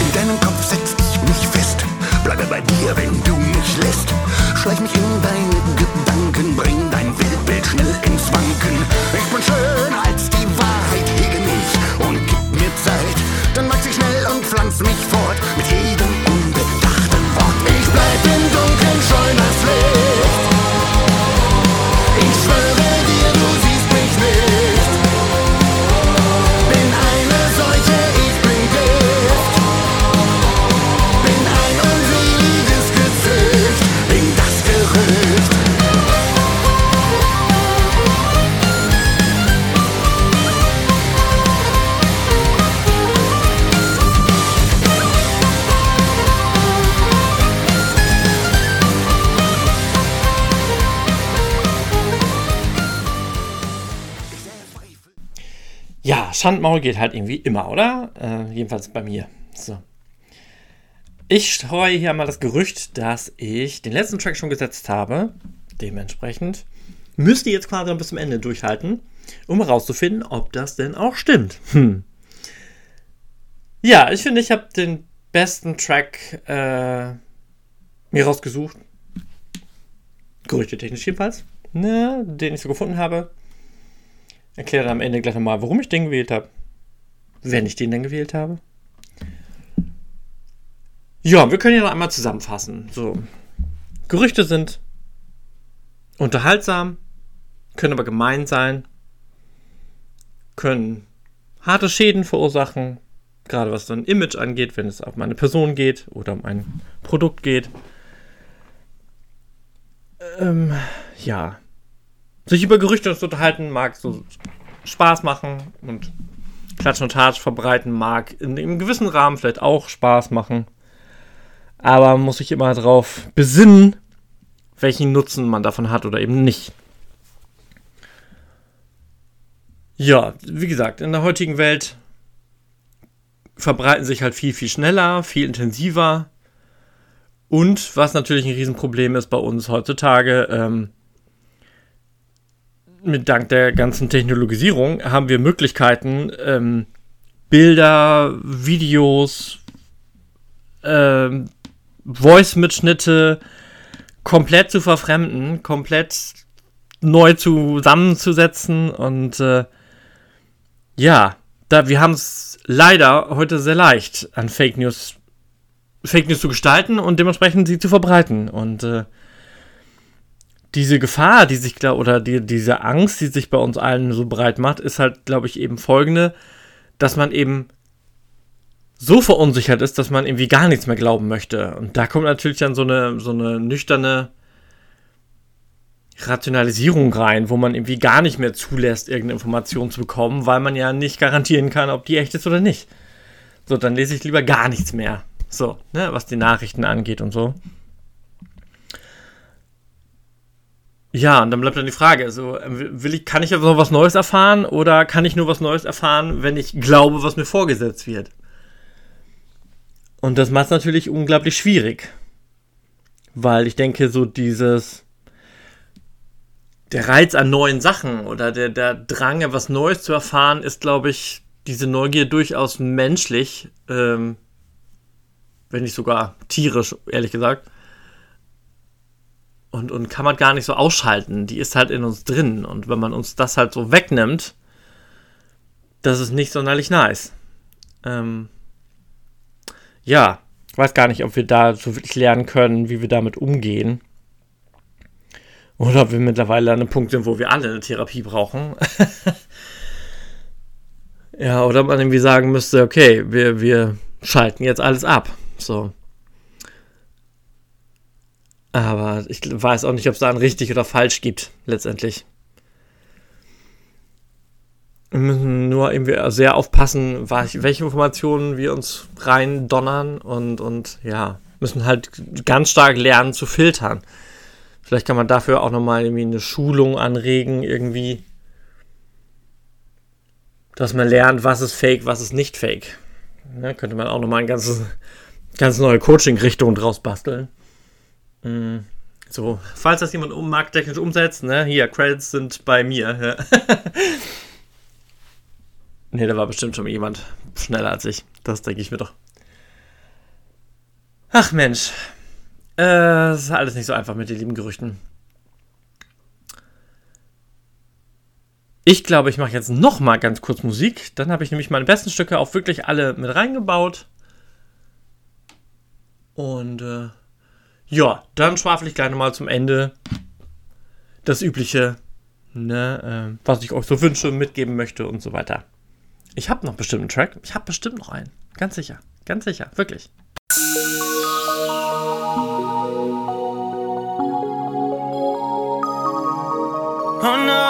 In deinem Kopf setz ich mich fest, bleibe bei dir, wenn du mich lässt. Schleich mich in deine Gedanken, bring dein Weltbild schnell ins Wanken. Ich bin schöner als Schandmaul geht halt irgendwie immer, oder? Äh, jedenfalls bei mir. So. Ich streue hier mal das Gerücht, dass ich den letzten Track schon gesetzt habe. Dementsprechend müsst ihr jetzt quasi bis zum Ende durchhalten, um herauszufinden, ob das denn auch stimmt. Hm. Ja, ich finde, ich habe den besten Track äh, mir rausgesucht. Gerüchte technisch jedenfalls. Ne, den ich so gefunden habe. Erkläre am Ende gleich nochmal, warum ich den gewählt habe. Wenn ich den denn gewählt habe. Ja, wir können ja noch einmal zusammenfassen. So. Gerüchte sind unterhaltsam, können aber gemein sein, können harte Schäden verursachen, gerade was so ein Image angeht, wenn es um eine Person geht oder um ein Produkt geht. Ähm, ja. Sich über Gerüchte zu unterhalten mag so Spaß machen und Klatsch und Tatsch verbreiten mag in einem gewissen Rahmen vielleicht auch Spaß machen. Aber man muss sich immer darauf besinnen, welchen Nutzen man davon hat oder eben nicht. Ja, wie gesagt, in der heutigen Welt verbreiten sich halt viel, viel schneller, viel intensiver. Und was natürlich ein Riesenproblem ist bei uns heutzutage, ähm, mit dank der ganzen Technologisierung haben wir Möglichkeiten, ähm, Bilder, Videos, ähm, Voice-Mitschnitte komplett zu verfremden, komplett neu zusammenzusetzen und äh, ja, da wir haben es leider heute sehr leicht an Fake News Fake News zu gestalten und dementsprechend sie zu verbreiten und äh, diese Gefahr, die sich da oder die, diese Angst, die sich bei uns allen so breit macht, ist halt, glaube ich, eben folgende, dass man eben so verunsichert ist, dass man irgendwie gar nichts mehr glauben möchte. Und da kommt natürlich dann so eine, so eine nüchterne Rationalisierung rein, wo man irgendwie gar nicht mehr zulässt, irgendeine Information zu bekommen, weil man ja nicht garantieren kann, ob die echt ist oder nicht. So, dann lese ich lieber gar nichts mehr. So, ne, was die Nachrichten angeht und so. Ja, und dann bleibt dann die Frage, also will ich, kann ich noch was Neues erfahren oder kann ich nur was Neues erfahren, wenn ich glaube, was mir vorgesetzt wird? Und das macht es natürlich unglaublich schwierig. Weil ich denke, so dieses, der Reiz an neuen Sachen oder der, der Drang, etwas Neues zu erfahren, ist, glaube ich, diese Neugier durchaus menschlich, ähm, wenn nicht sogar tierisch, ehrlich gesagt und, und kann man gar nicht so ausschalten. Die ist halt in uns drin. Und wenn man uns das halt so wegnimmt, das ist nicht sonderlich nice. Ähm, ja, ich weiß gar nicht, ob wir da so wirklich lernen können, wie wir damit umgehen. Oder ob wir mittlerweile an einem Punkt sind, wo wir alle eine Therapie brauchen. ja, oder man irgendwie sagen müsste, okay, wir, wir schalten jetzt alles ab. So. Aber ich weiß auch nicht, ob es da ein richtig oder falsch gibt, letztendlich. Wir müssen nur irgendwie sehr aufpassen, welche Informationen wir uns rein donnern und, und ja, müssen halt ganz stark lernen zu filtern. Vielleicht kann man dafür auch nochmal irgendwie eine Schulung anregen, irgendwie, dass man lernt, was ist fake, was ist nicht fake. Ja, könnte man auch nochmal eine ganze, ganz neue Coaching-Richtung draus basteln. Mm, so, falls das jemand um markttechnisch umsetzt, ne, hier, Credits sind bei mir. Ja. ne, da war bestimmt schon jemand schneller als ich. Das denke ich mir doch. Ach Mensch. Äh, das ist alles nicht so einfach mit den lieben Gerüchten. Ich glaube, ich mache jetzt noch mal ganz kurz Musik. Dann habe ich nämlich meine besten Stücke auch wirklich alle mit reingebaut. Und äh, ja, dann schwafel ich gleich nochmal zum Ende das Übliche, ne, äh, was ich euch so wünsche, mitgeben möchte und so weiter. Ich habe noch bestimmt einen Track. Ich habe bestimmt noch einen. Ganz sicher. Ganz sicher. Wirklich. Oh no.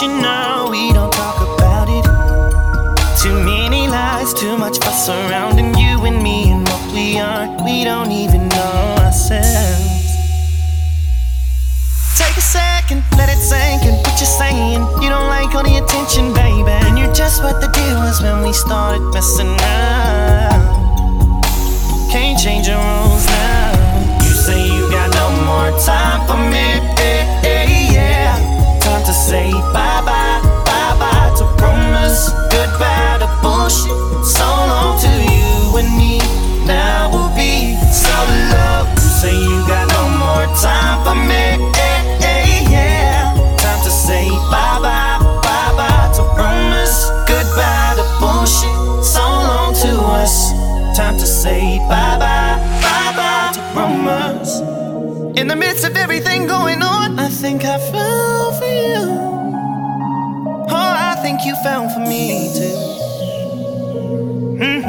You know, we don't talk about it. Too many lies, too much fuss surrounding you and me and what we are. We don't even know ourselves. Take a second, let it sink in. What you're saying, you don't like all the attention, baby. And you're just what the deal was when we started messing up. Can't change your rules now. You say you got no more time for me, to say bye bye, bye bye to rumors, goodbye to bullshit. So long to you and me. Now we'll be so low. You say you got no more time for me, yeah. Time to say bye bye, bye bye to rumors, goodbye to bullshit. So long to us. Time to say bye bye, bye bye to rumors. In the midst of everything going on, I think I I think you fell for me too. hmm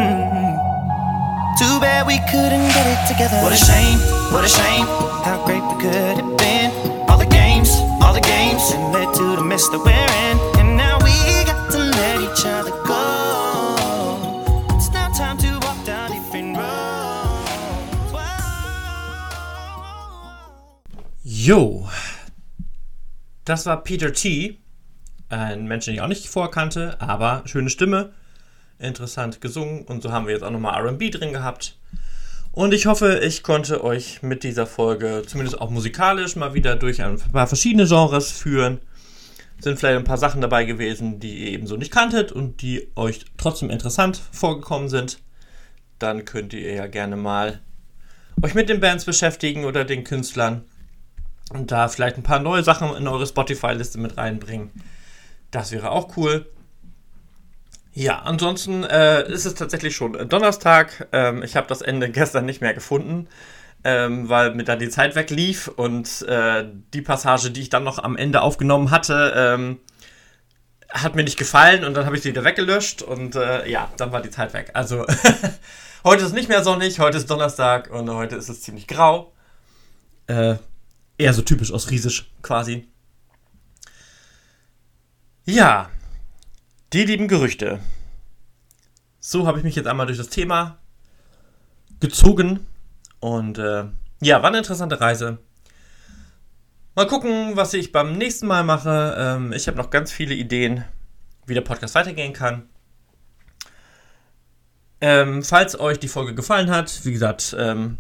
Too Too bad we couldn't get it together. What a shame, what a shame. How great we could have been. All the games, all the games that led to the mess that we're in. And now we got to let each other go. It's now time to walk down different roads. Whoa. Jo, das war Peter T. Ein Mensch, den ich auch nicht vorkannte, aber schöne Stimme, interessant gesungen und so haben wir jetzt auch nochmal RB drin gehabt. Und ich hoffe, ich konnte euch mit dieser Folge zumindest auch musikalisch mal wieder durch ein paar verschiedene Genres führen. Sind vielleicht ein paar Sachen dabei gewesen, die ihr ebenso nicht kanntet und die euch trotzdem interessant vorgekommen sind. Dann könnt ihr ja gerne mal euch mit den Bands beschäftigen oder den Künstlern und da vielleicht ein paar neue Sachen in eure Spotify-Liste mit reinbringen. Das wäre auch cool. Ja, ansonsten äh, ist es tatsächlich schon Donnerstag. Ähm, ich habe das Ende gestern nicht mehr gefunden, ähm, weil mir da die Zeit weglief und äh, die Passage, die ich dann noch am Ende aufgenommen hatte, ähm, hat mir nicht gefallen und dann habe ich sie wieder weggelöscht und äh, ja, dann war die Zeit weg. Also heute ist nicht mehr sonnig, heute ist Donnerstag und heute ist es ziemlich grau. Äh, eher so typisch ostfriesisch quasi. Ja, die lieben Gerüchte. So habe ich mich jetzt einmal durch das Thema gezogen. Und äh, ja, war eine interessante Reise. Mal gucken, was ich beim nächsten Mal mache. Ähm, ich habe noch ganz viele Ideen, wie der Podcast weitergehen kann. Ähm, falls euch die Folge gefallen hat, wie gesagt, ähm,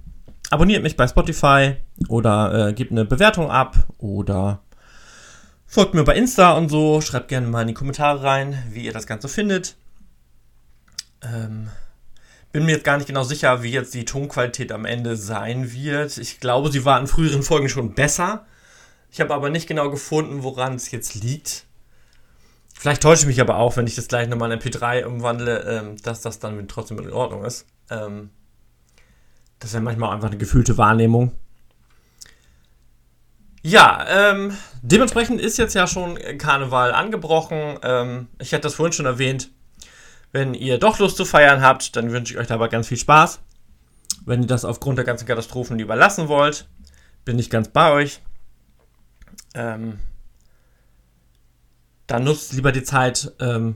abonniert mich bei Spotify oder äh, gebt eine Bewertung ab oder Folgt mir bei Insta und so, schreibt gerne mal in die Kommentare rein, wie ihr das Ganze findet. Ähm, bin mir jetzt gar nicht genau sicher, wie jetzt die Tonqualität am Ende sein wird. Ich glaube, sie war in früheren Folgen schon besser. Ich habe aber nicht genau gefunden, woran es jetzt liegt. Vielleicht täusche ich mich aber auch, wenn ich das gleich nochmal in MP3 umwandle, ähm, dass das dann trotzdem in Ordnung ist. Ähm, das ist ja manchmal einfach eine gefühlte Wahrnehmung. Ja, ähm, dementsprechend ist jetzt ja schon Karneval angebrochen. Ähm, ich hatte das vorhin schon erwähnt. Wenn ihr doch Lust zu feiern habt, dann wünsche ich euch dabei ganz viel Spaß. Wenn ihr das aufgrund der ganzen Katastrophen lieber lassen wollt, bin ich ganz bei euch. Ähm, dann nutzt lieber die Zeit, ähm,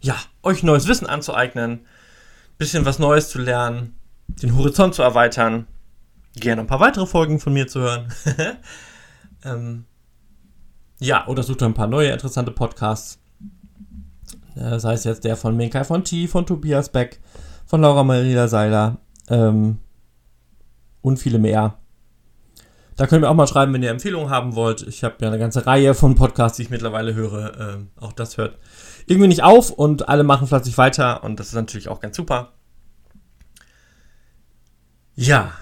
ja, euch neues Wissen anzueignen, bisschen was Neues zu lernen, den Horizont zu erweitern, gerne ein paar weitere Folgen von mir zu hören. ähm, ja, oder sucht ein paar neue interessante Podcasts. Äh, sei es jetzt der von Minkai von T, von Tobias Beck, von Laura Maria Seiler ähm, und viele mehr. Da könnt ihr auch mal schreiben, wenn ihr Empfehlungen haben wollt. Ich habe ja eine ganze Reihe von Podcasts, die ich mittlerweile höre. Ähm, auch das hört irgendwie nicht auf und alle machen fleißig weiter und das ist natürlich auch ganz super. Ja,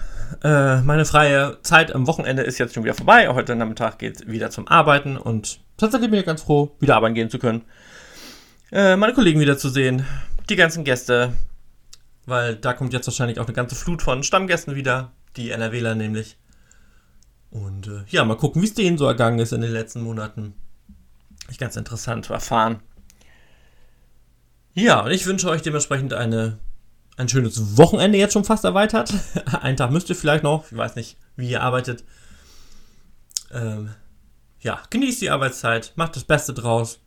äh, meine freie Zeit am Wochenende ist jetzt schon wieder vorbei. Heute Nachmittag geht es wieder zum Arbeiten und tatsächlich bin ich ganz froh, wieder arbeiten gehen zu können. Äh, meine Kollegen wiederzusehen, die ganzen Gäste, weil da kommt jetzt wahrscheinlich auch eine ganze Flut von Stammgästen wieder, die NRWler nämlich. Und äh, ja, mal gucken, wie es denen so ergangen ist in den letzten Monaten. Ist ganz interessant zu erfahren. Ja, und ich wünsche euch dementsprechend eine, ein schönes Wochenende jetzt schon fast erweitert. Einen Tag müsst ihr vielleicht noch. Ich weiß nicht, wie ihr arbeitet. Ähm, ja, genießt die Arbeitszeit, macht das Beste draus.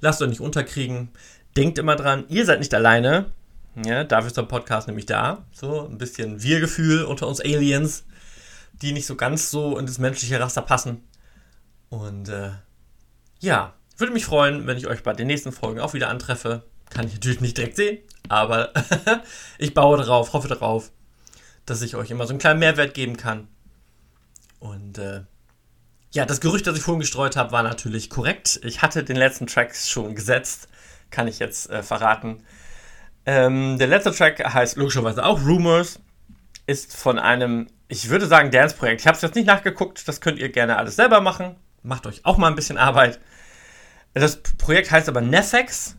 Lasst euch nicht unterkriegen. Denkt immer dran, ihr seid nicht alleine. Ja, dafür ist der Podcast nämlich da. So ein bisschen Wir-Gefühl unter uns Aliens, die nicht so ganz so in das menschliche Raster passen. Und äh, ja, würde mich freuen, wenn ich euch bei den nächsten Folgen auch wieder antreffe. Kann ich natürlich nicht direkt sehen, aber ich baue darauf, hoffe darauf, dass ich euch immer so einen kleinen Mehrwert geben kann. Und äh, ja, das Gerücht, das ich vorhin gestreut habe, war natürlich korrekt. Ich hatte den letzten Track schon gesetzt, kann ich jetzt äh, verraten. Ähm, der letzte Track heißt logischerweise auch Rumors, ist von einem, ich würde sagen, Dance-Projekt. Ich habe es jetzt nicht nachgeguckt, das könnt ihr gerne alles selber machen. Macht euch auch mal ein bisschen Arbeit. Das Projekt heißt aber Nefex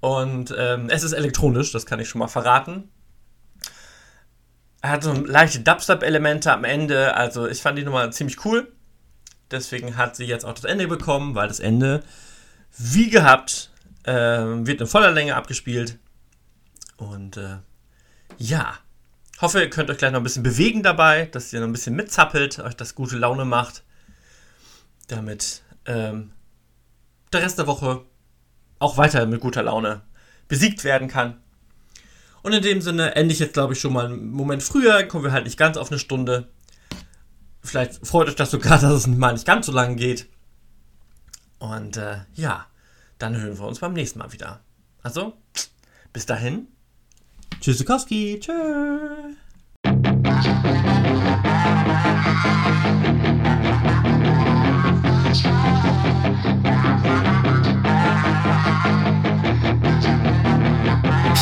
und ähm, es ist elektronisch, das kann ich schon mal verraten. Er hat so leichte Dubstep-Elemente am Ende, also ich fand die Nummer ziemlich cool. Deswegen hat sie jetzt auch das Ende bekommen, weil das Ende, wie gehabt, äh, wird in voller Länge abgespielt. Und äh, ja, hoffe, ihr könnt euch gleich noch ein bisschen bewegen dabei, dass ihr noch ein bisschen mitzappelt, euch das gute Laune macht, damit ähm, der Rest der Woche auch weiter mit guter Laune besiegt werden kann. Und in dem Sinne ende ich jetzt, glaube ich, schon mal einen Moment früher. Kommen wir halt nicht ganz auf eine Stunde. Vielleicht freut euch das sogar, dass es mal nicht ganz so lange geht. Und äh, ja, dann hören wir uns beim nächsten Mal wieder. Also, bis dahin. Tschüssikowski. Tschö.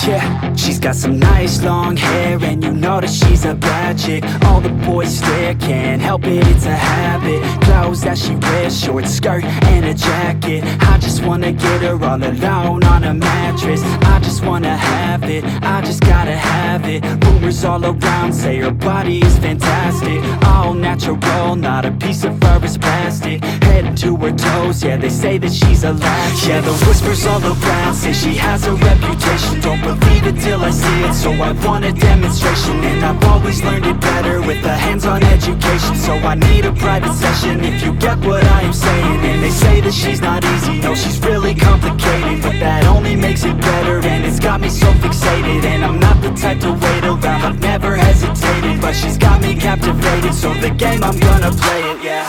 Yeah, she's got some nice long hair And you know that she's a bad chick. All the boys stare, can't help it, it's a habit. Clothes that she wears, short skirt and a jacket. I just wanna get her all alone on a mattress. I just wanna have it, I just gotta have it. Rumors all around say her body is fantastic. All natural, not a piece of fur is plastic. Head to her toes, yeah, they say that she's a latch. Yeah, the whispers all around say she has a reputation. Don't believe it till I see it, so I want a demonstration And I've always learned it better with a hands-on education. So I need a private session if you get what I am saying. And they say that she's not easy, no she's really complicated. But that only makes it better and it's got me so fixated. And I'm not the type to wait around, I've never hesitated. But she's got me captivated, so the game I'm gonna play it, yeah.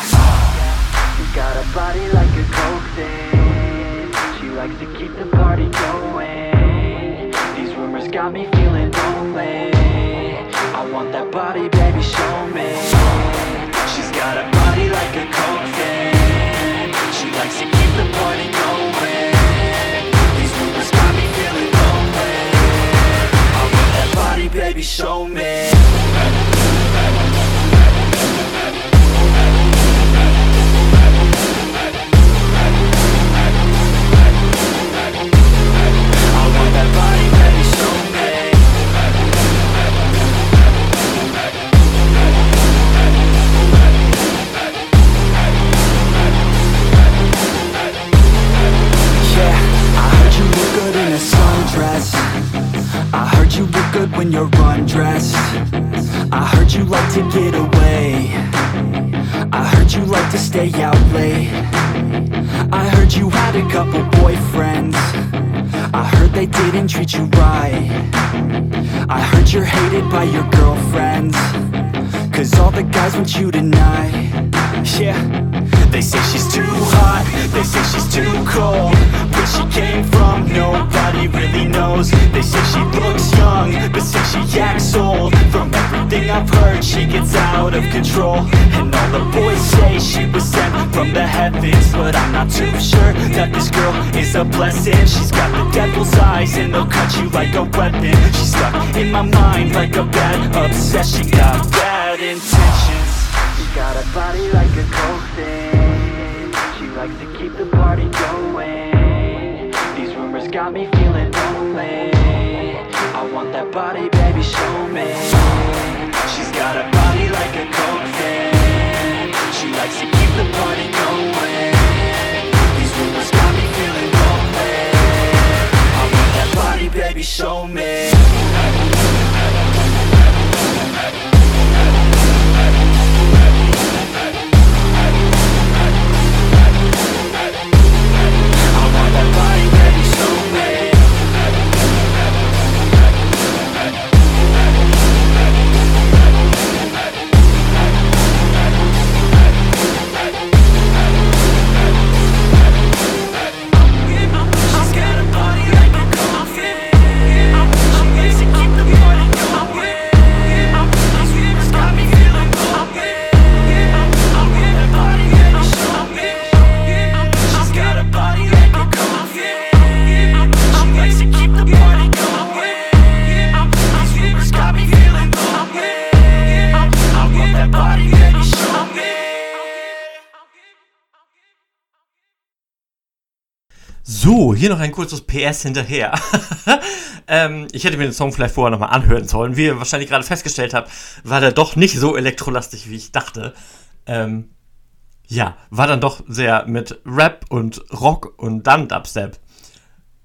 She's got a body like a coke thing She likes to keep the party going got me feeling lonely. I want that body, baby, show me a blessing. She's got the devil's eyes And they'll cut you like a weapon. She's stuck in my mind Like a bad obsession. She Got bad intentions. She's got a body like a thing She likes to keep the party going. These rumors got me feeling lonely. I want that body, hier noch ein kurzes PS hinterher. ähm, ich hätte mir den Song vielleicht vorher nochmal anhören sollen. Wie ihr wahrscheinlich gerade festgestellt habt, war der doch nicht so elektrolastig, wie ich dachte. Ähm, ja, war dann doch sehr mit Rap und Rock und dann Dubstep.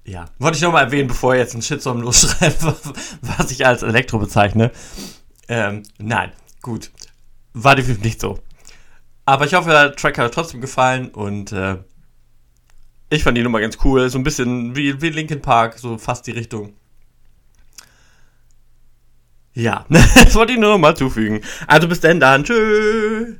Ja, wollte ich nochmal erwähnen, bevor ihr jetzt einen Shitstorm losschreibt, was ich als Elektro bezeichne. Ähm, nein, gut. War definitiv nicht so. Aber ich hoffe, der Track hat trotzdem gefallen und äh, ich fand die Nummer ganz cool. So ein bisschen wie, wie Linkin Park, so fast die Richtung. Ja, das wollte ich nur noch mal zufügen. Also bis denn dann. Tschüss.